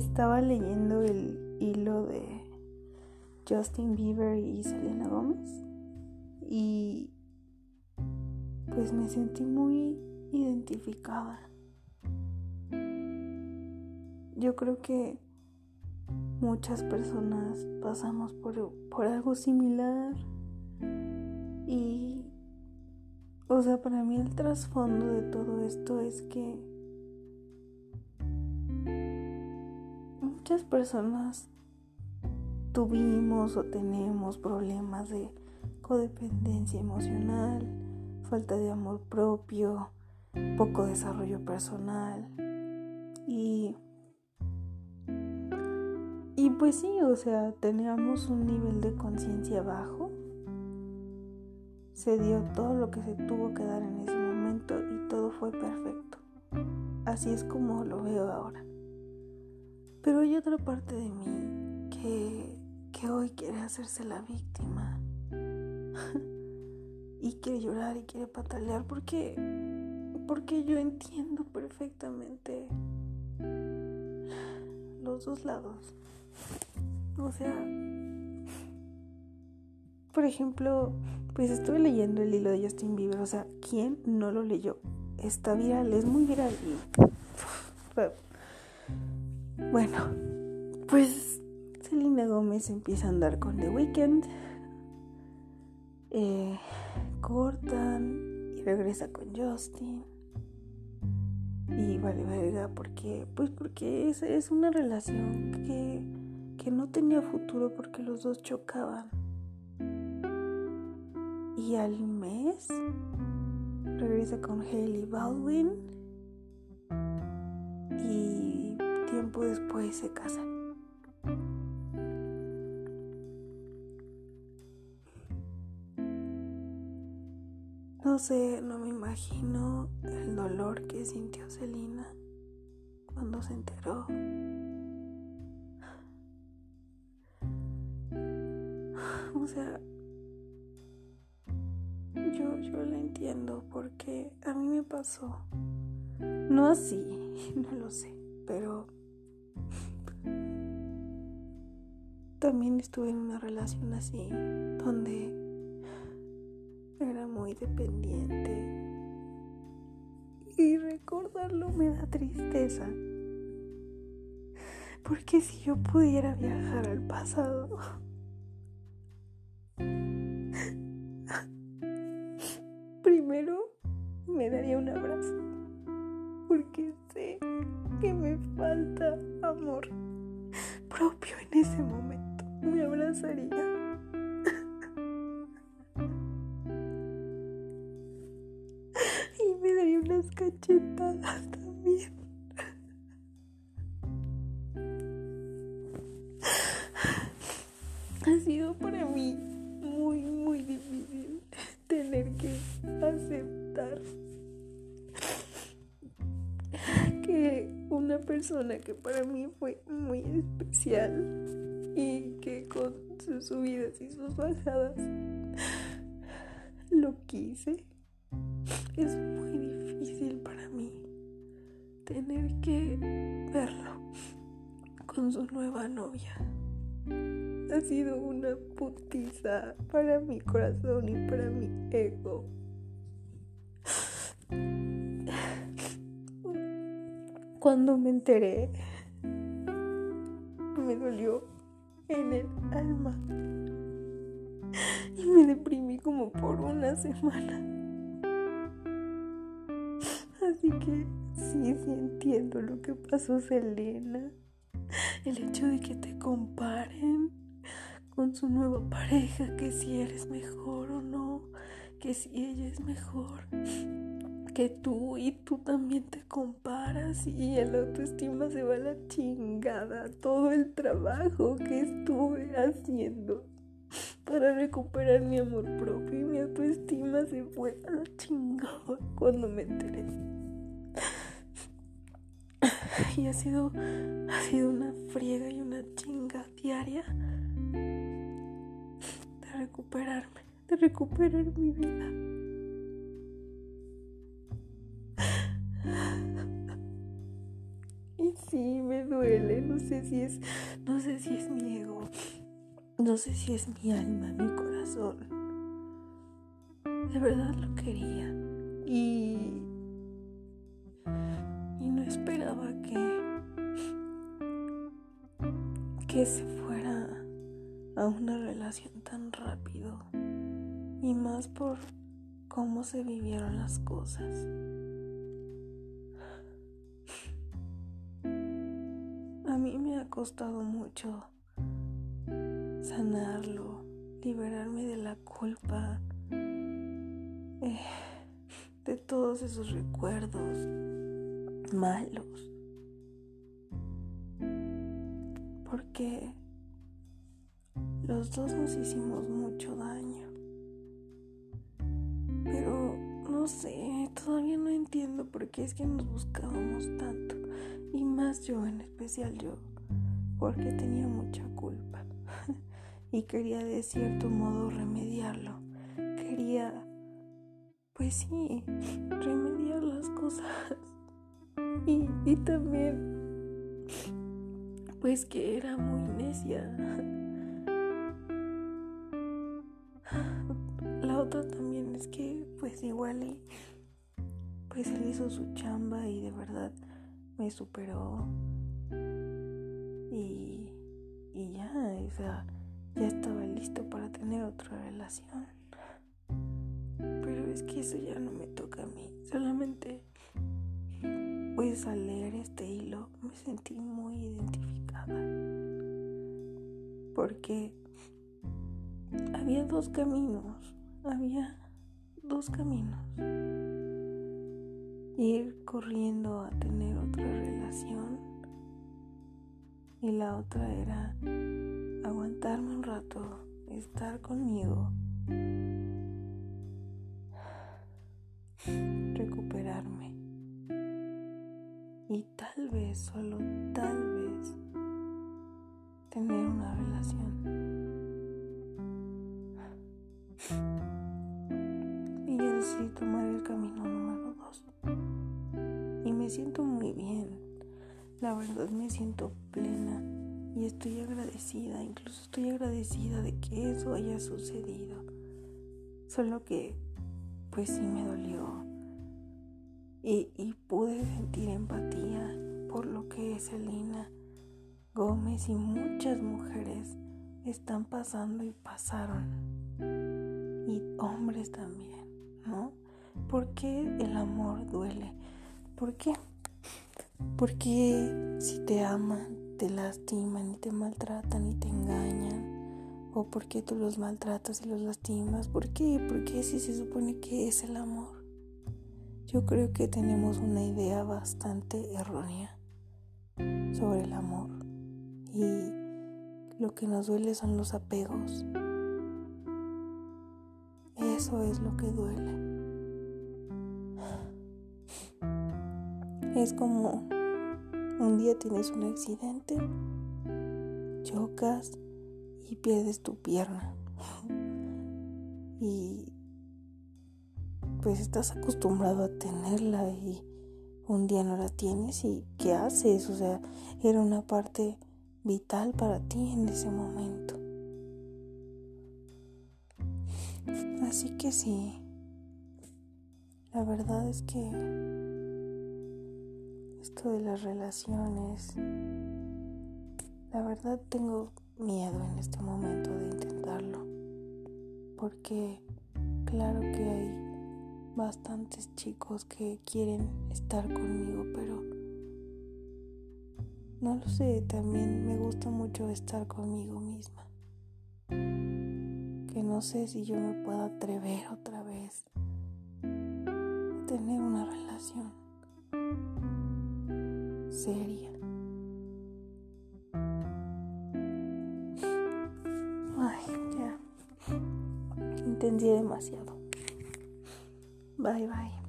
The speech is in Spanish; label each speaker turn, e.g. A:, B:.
A: estaba leyendo el hilo de Justin Bieber y Selena Gómez y pues me sentí muy identificada. Yo creo que muchas personas pasamos por, por algo similar y o sea, para mí el trasfondo de todo esto es que muchas personas tuvimos o tenemos problemas de codependencia emocional, falta de amor propio, poco desarrollo personal y y pues sí, o sea, teníamos un nivel de conciencia bajo. Se dio todo lo que se tuvo que dar en ese momento y todo fue perfecto. Así es como lo veo ahora. Pero hay otra parte de mí que, que hoy quiere hacerse la víctima. y quiere llorar y quiere patalear porque, porque yo entiendo perfectamente los dos lados. O sea, por ejemplo, pues estuve leyendo el hilo de Justin Bieber. O sea, ¿quién no lo leyó? Está viral, es muy viral. Bueno, pues Selena Gómez empieza a andar con The Weeknd. Eh, cortan y regresa con Justin. Y vale verga, porque, pues porque es, es una relación que, que no tenía futuro porque los dos chocaban. Y al mes regresa con Hailey Baldwin y después se casan. No sé, no me imagino el dolor que sintió Celina cuando se enteró. O sea, yo, yo la entiendo porque a mí me pasó. No así, no lo sé, pero también estuve en una relación así, donde era muy dependiente. Y recordarlo me da tristeza. Porque si yo pudiera viajar al pasado, amor propio en ese momento. Me abrazaría. unas cachetadas también. Ha sido para mí muy, muy difícil tener que aceptar que una persona que para mí fue muy especial y que con sus subidas y sus bajadas lo quise es muy difícil para mí tener que verlo con su nueva novia. Ha sido una putiza para mi corazón y para mi ego. Cuando me enteré, me dolió en el alma y me deprimí como por una semana. Así que sí, sí entiendo lo que pasó, Selena. El hecho de que te comparen con su nueva pareja, que si eres mejor o no, que si ella es mejor que tú y tú también te comparas y el autoestima se va a la chingada. Todo el trabajo que estuve haciendo para recuperar mi amor propio y mi autoestima se fue a la chingada cuando me enteré. Y ha sido, ha sido una friega y una chinga diaria de recuperarme, de recuperar mi vida. Sí, me duele. No sé si es, no sé si es mi ego. No sé si es mi alma, mi corazón. De verdad lo quería. Y. Y no esperaba que. que se fuera a una relación tan rápido. Y más por cómo se vivieron las cosas. Ha costado mucho sanarlo, liberarme de la culpa, eh, de todos esos recuerdos malos. Porque los dos nos hicimos mucho daño. Pero no sé, todavía no entiendo por qué es que nos buscábamos tanto. Y más yo, en especial yo, porque tenía mucha culpa. y quería de cierto modo remediarlo. Quería, pues sí, remediar las cosas. Y, y también, pues que era muy necia. La otra también es que, pues igual y, pues él hizo su chamba y de verdad me superó. Y, y ya, o sea ya estaba listo para tener otra relación. Pero es que eso ya no me toca a mí. Solamente pues al leer este hilo me sentí muy identificada. Porque había dos caminos. Había dos caminos. Ir corriendo a tener otra relación. Y la otra era aguantarme un rato, estar conmigo, recuperarme y tal vez, solo tal vez, tener una relación. Y yo decidí tomar el camino número dos. Y me siento muy bien. La verdad me siento plena y estoy agradecida, incluso estoy agradecida de que eso haya sucedido. Solo que, pues sí me dolió. Y, y pude sentir empatía por lo que Selena Gómez y muchas mujeres están pasando y pasaron. Y hombres también, ¿no? ¿Por qué el amor duele? ¿Por qué? Porque si te aman, te lastiman y te maltratan y te engañan? ¿O por qué tú los maltratas y los lastimas? ¿Por qué? ¿Por qué si se supone que es el amor? Yo creo que tenemos una idea bastante errónea sobre el amor y lo que nos duele son los apegos. Eso es lo que duele. Es como un día tienes un accidente, chocas y pierdes tu pierna. Y pues estás acostumbrado a tenerla y un día no la tienes y ¿qué haces? O sea, era una parte vital para ti en ese momento. Así que sí, la verdad es que de las relaciones, la verdad tengo miedo en este momento de intentarlo, porque claro que hay bastantes chicos que quieren estar conmigo, pero no lo sé, también me gusta mucho estar conmigo misma. Que no sé si yo me puedo atrever otra vez a tener una relación seria. Ay, ya. Entendí demasiado. Bye bye.